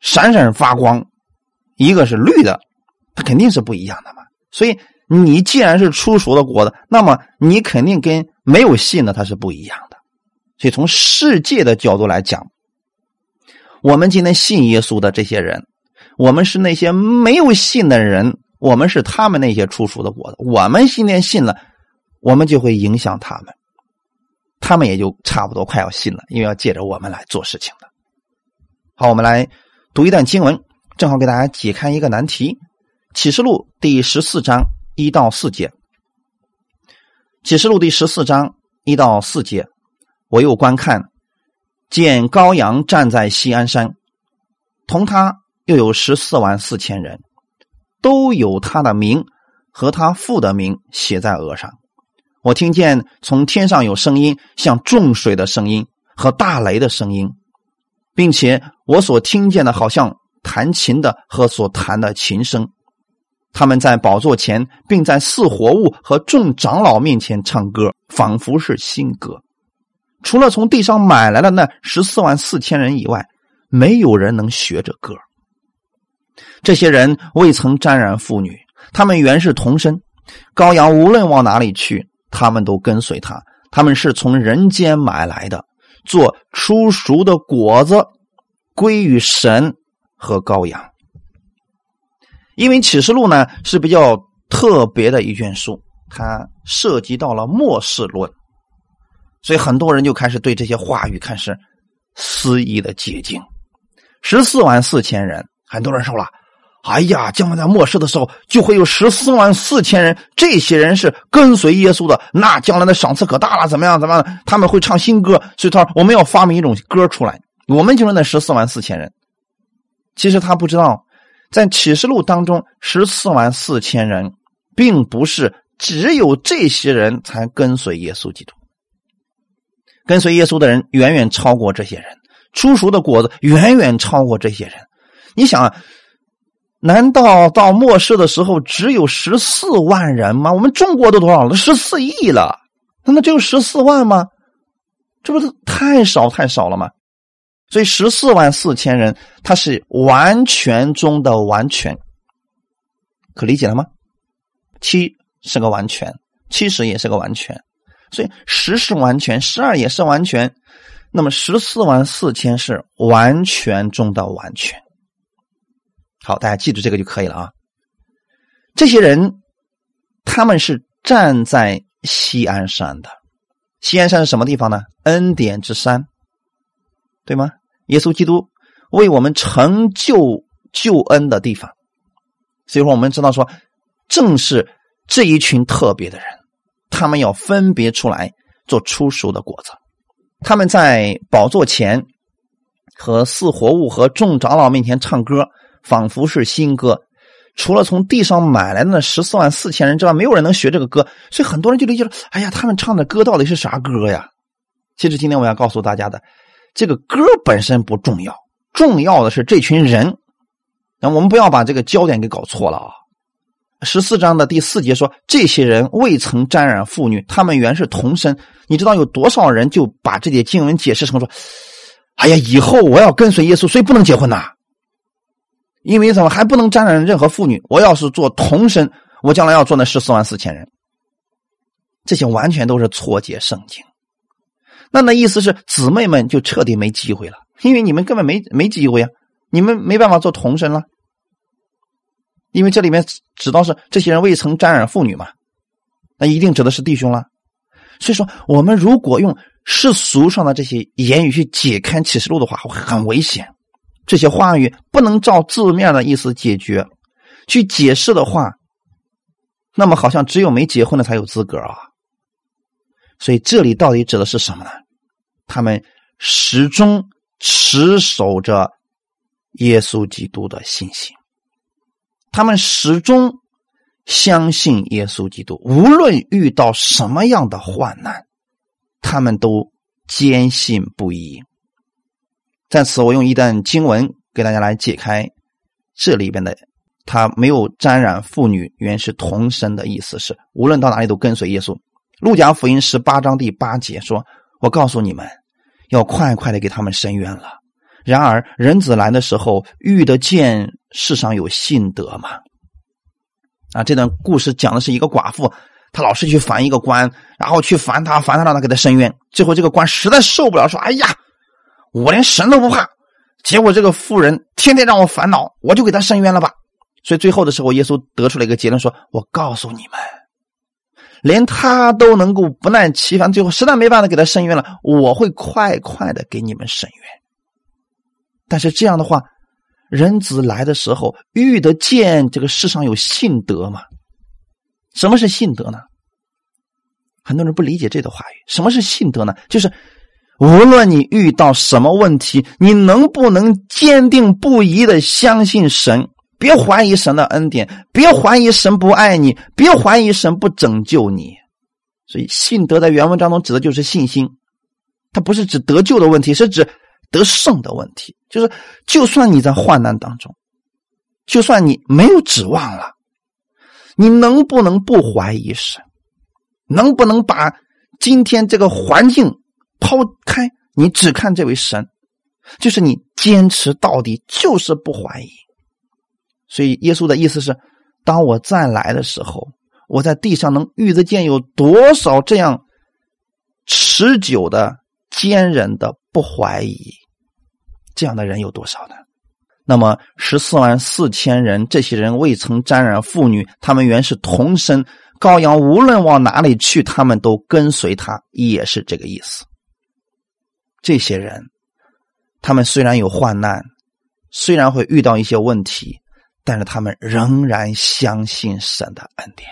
闪闪发光，一个是绿的。它肯定是不一样的嘛，所以你既然是出熟的果子，那么你肯定跟没有信的它是不一样的。所以从世界的角度来讲，我们今天信耶稣的这些人，我们是那些没有信的人，我们是他们那些出熟的果子。我们今天信了，我们就会影响他们，他们也就差不多快要信了，因为要借着我们来做事情的。好，我们来读一段经文，正好给大家解开一个难题。启示录第十四章一到四节。启示录第十四章一到四节，我又观看，见羔羊站在西安山，同他又有十四万四千人，都有他的名和他父的名写在额上。我听见从天上有声音，像众水的声音和大雷的声音，并且我所听见的，好像弹琴的和所弹的琴声。他们在宝座前，并在四活物和众长老面前唱歌，仿佛是新歌。除了从地上买来的那十四万四千人以外，没有人能学这歌。这些人未曾沾染妇女，他们原是童身。羔羊无论往哪里去，他们都跟随他。他们是从人间买来的，做出熟的果子，归于神和羔羊。因为启示录呢是比较特别的一卷书，它涉及到了末世论，所以很多人就开始对这些话语开始肆意的解经。十四万四千人，很多人说了：“哎呀，将来在末世的时候就会有十四万四千人，这些人是跟随耶稣的，那将来的赏赐可大了，怎么样？怎么样？他们会唱新歌，所以他说我们要发明一种歌出来，我们就是那十四万四千人。其实他不知道。”在启示录当中，十四万四千人，并不是只有这些人才跟随耶稣基督。跟随耶稣的人远远超过这些人，出熟的果子远远超过这些人。你想啊，难道到末世的时候只有十四万人吗？我们中国都多少了？十四亿了，难道只有十四万吗？这不是太少太少了吗？所以十四万四千人，他是完全中的完全，可理解了吗？七是个完全，七十也是个完全，所以十是完全，十二也是完全，那么十四万四千是完全中的完全。好，大家记住这个就可以了啊。这些人他们是站在西安山的，西安山是什么地方呢？恩典之山。对吗？耶稣基督为我们成就救恩的地方，所以说我们知道说，正是这一群特别的人，他们要分别出来做出熟的果子。他们在宝座前和四活物和众长老面前唱歌，仿佛是新歌。除了从地上买来的那十四万四千人之外，没有人能学这个歌。所以很多人就理解了：哎呀，他们唱的歌到底是啥歌呀？其实今天我要告诉大家的。这个歌本身不重要，重要的是这群人。那我们不要把这个焦点给搞错了啊！十四章的第四节说，这些人未曾沾染妇女，他们原是童身。你知道有多少人就把这节经文解释成说：“哎呀，以后我要跟随耶稣，所以不能结婚呐。因为什么还不能沾染任何妇女？我要是做童身，我将来要做那十四万四千人。这些完全都是错解圣经。那那意思是姊妹们就彻底没机会了，因为你们根本没没机会啊，你们没办法做童身了。因为这里面指到是这些人未曾沾染妇女嘛，那一定指的是弟兄了。所以说，我们如果用世俗上的这些言语去解开启示录的话，会很危险。这些话语不能照字面的意思解决，去解释的话，那么好像只有没结婚的才有资格啊。所以这里到底指的是什么呢？他们始终持守着耶稣基督的信心，他们始终相信耶稣基督，无论遇到什么样的患难，他们都坚信不疑。在此，我用一段经文给大家来解开这里边的，他没有沾染妇女，原是同身的意思是，无论到哪里都跟随耶稣。路加福音十八章第八节说：“我告诉你们，要快快的给他们伸冤了。然而人子来的时候，遇得见世上有信德吗？”啊，这段故事讲的是一个寡妇，她老是去烦一个官，然后去烦他，烦他，让他给他伸冤。最后这个官实在受不了，说：“哎呀！”我连神都不怕，结果这个妇人天天让我烦恼，我就给他伸冤了吧。所以最后的时候，耶稣得出了一个结论：说我告诉你们，连他都能够不耐其烦，最后实在没办法给他伸冤了，我会快快的给你们伸冤。但是这样的话，人子来的时候遇得见这个世上有信德吗？什么是信德呢？很多人不理解这个话语。什么是信德呢？就是。无论你遇到什么问题，你能不能坚定不移的相信神？别怀疑神的恩典，别怀疑神不爱你，别怀疑神不拯救你。所以，信德在原文当中指的就是信心，它不是指得救的问题，是指得胜的问题。就是，就算你在患难当中，就算你没有指望了，你能不能不怀疑神？能不能把今天这个环境？抛开你只看这位神，就是你坚持到底，就是不怀疑。所以耶稣的意思是：当我再来的时候，我在地上能遇得见有多少这样持久的、坚韧的不怀疑？这样的人有多少呢？那么十四万四千人，这些人未曾沾染妇女，他们原是同身羔羊，无论往哪里去，他们都跟随他，也是这个意思。这些人，他们虽然有患难，虽然会遇到一些问题，但是他们仍然相信神的恩典，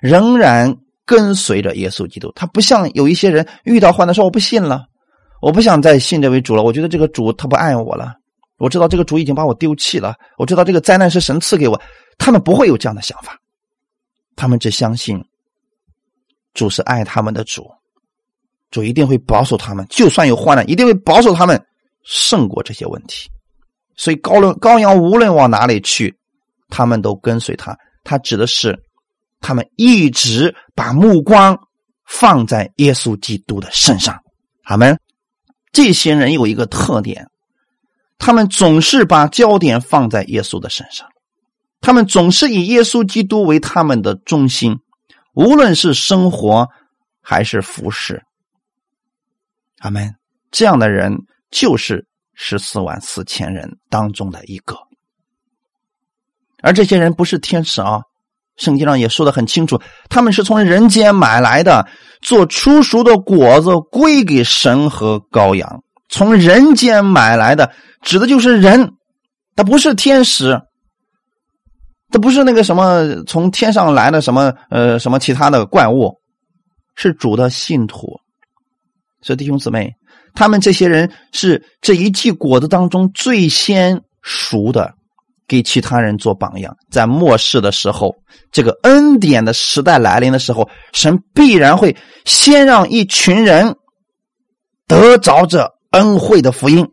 仍然跟随着耶稣基督。他不像有一些人遇到患难说：“我不信了，我不想再信这位主了。”我觉得这个主他不爱我了。我知道这个主已经把我丢弃了。我知道这个灾难是神赐给我。他们不会有这样的想法，他们只相信主是爱他们的主。主一定会保守他们，就算有患难，一定会保守他们胜过这些问题。所以高论羔羊无论往哪里去，他们都跟随他。他指的是他们一直把目光放在耶稣基督的身上。他们这些人有一个特点，他们总是把焦点放在耶稣的身上，他们总是以耶稣基督为他们的中心，无论是生活还是服饰。他们这样的人就是十四万四千人当中的一个，而这些人不是天使啊，圣经上也说的很清楚，他们是从人间买来的，做出熟的果子归给神和羔羊。从人间买来的，指的就是人，他不是天使，他不是那个什么从天上来的什么呃什么其他的怪物，是主的信徒。所以弟兄姊妹，他们这些人是这一季果子当中最先熟的，给其他人做榜样。在末世的时候，这个恩典的时代来临的时候，神必然会先让一群人得着这恩惠的福音，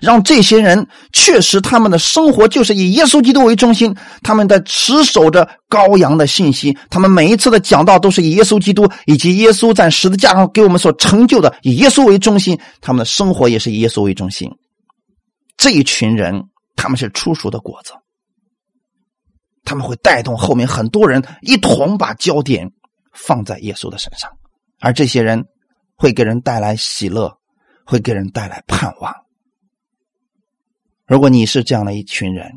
让这些人确实他们的生活就是以耶稣基督为中心，他们在持守着羔羊的信息，他们每一次的讲道都是以耶稣基督以及耶稣在十字架上给我们所成就的以耶稣为中心，他们的生活也是以耶稣为中心。这一群人他们是出熟的果子，他们会带动后面很多人一同把焦点放在耶稣的身上，而这些人会给人带来喜乐，会给人带来盼望。如果你是这样的一群人，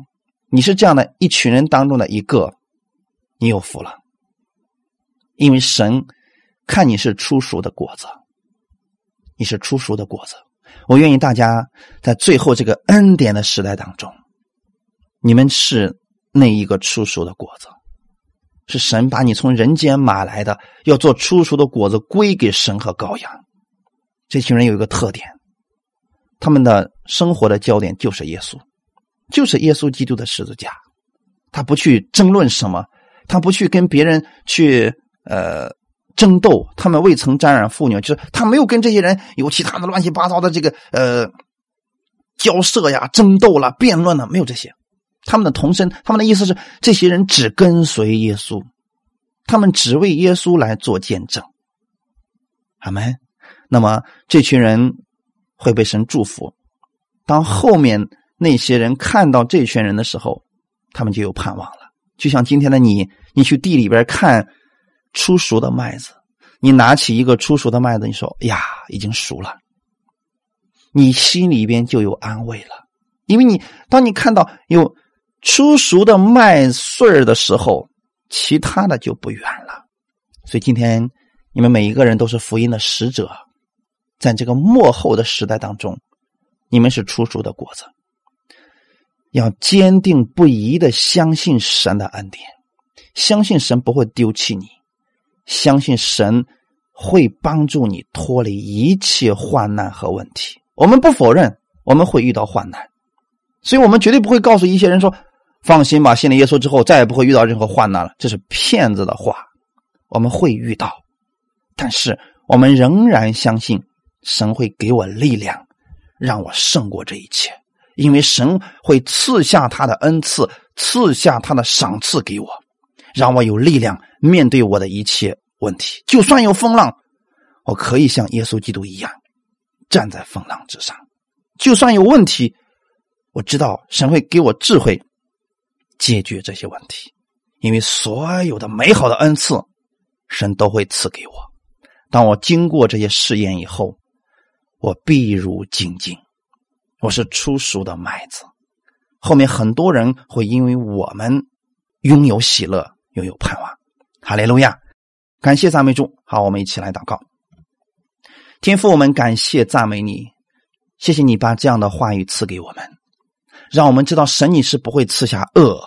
你是这样的一群人当中的一个，你有福了，因为神看你是出熟的果子，你是出熟的果子。我愿意大家在最后这个恩典的时代当中，你们是那一个出熟的果子，是神把你从人间买来的，要做出熟的果子归给神和羔羊。这群人有一个特点。他们的生活的焦点就是耶稣，就是耶稣基督的十字架。他不去争论什么，他不去跟别人去呃争斗。他们未曾沾染妇女，就是他没有跟这些人有其他的乱七八糟的这个呃交涉呀、争斗了、辩论了，没有这些。他们的同声，他们的意思是，这些人只跟随耶稣，他们只为耶稣来做见证。阿门。那么这群人。会被神祝福。当后面那些人看到这群人的时候，他们就有盼望了。就像今天的你，你去地里边看出熟的麦子，你拿起一个出熟的麦子，你说：“呀，已经熟了。”你心里边就有安慰了，因为你当你看到有出熟的麦穗的时候，其他的就不远了。所以今天你们每一个人都是福音的使者。在这个幕后的时代当中，你们是出熟的果子，要坚定不移的相信神的恩典，相信神不会丢弃你，相信神会帮助你脱离一切患难和问题。我们不否认我们会遇到患难，所以我们绝对不会告诉一些人说：“放心吧，信了耶稣之后再也不会遇到任何患难了。”这是骗子的话。我们会遇到，但是我们仍然相信。神会给我力量，让我胜过这一切，因为神会赐下他的恩赐，赐下他的赏赐给我，让我有力量面对我的一切问题。就算有风浪，我可以像耶稣基督一样站在风浪之上；就算有问题，我知道神会给我智慧解决这些问题，因为所有的美好的恩赐，神都会赐给我。当我经过这些试验以后。我必如精进，我是出熟的麦子。后面很多人会因为我们拥有喜乐，拥有盼望。哈利路亚！感谢赞美主。好，我们一起来祷告。天父，我们感谢赞美你，谢谢你把这样的话语赐给我们，让我们知道神你是不会赐下恶，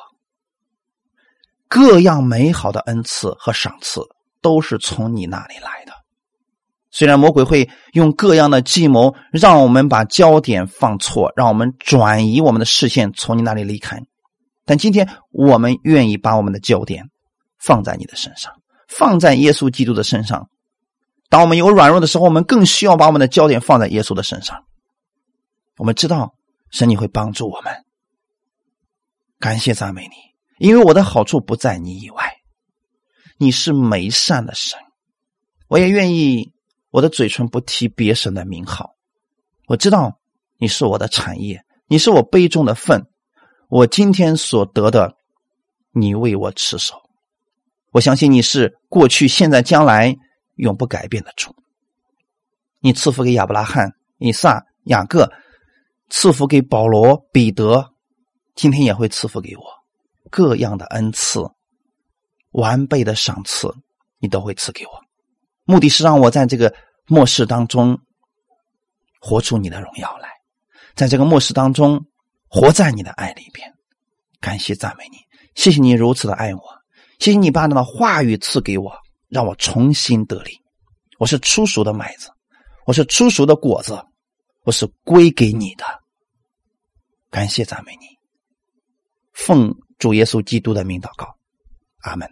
各样美好的恩赐和赏赐都是从你那里来的。虽然魔鬼会用各样的计谋让我们把焦点放错，让我们转移我们的视线从你那里离开，但今天我们愿意把我们的焦点放在你的身上，放在耶稣基督的身上。当我们有软弱的时候，我们更需要把我们的焦点放在耶稣的身上。我们知道神你会帮助我们，感谢赞美你，因为我的好处不在你以外，你是美善的神，我也愿意。我的嘴唇不提别神的名号，我知道你是我的产业，你是我杯中的份，我今天所得的，你为我持守。我相信你是过去、现在、将来永不改变的主。你赐福给亚伯拉罕、以撒、雅各，赐福给保罗、彼得，今天也会赐福给我各样的恩赐，完备的赏赐，你都会赐给我。目的是让我在这个。末世当中，活出你的荣耀来，在这个末世当中，活在你的爱里边。感谢赞美你，谢谢你如此的爱我，谢谢你把那话语赐给我，让我重新得力。我是出熟的麦子，我是出熟的果子，我是归给你的。感谢赞美你，奉主耶稣基督的名祷告，阿门。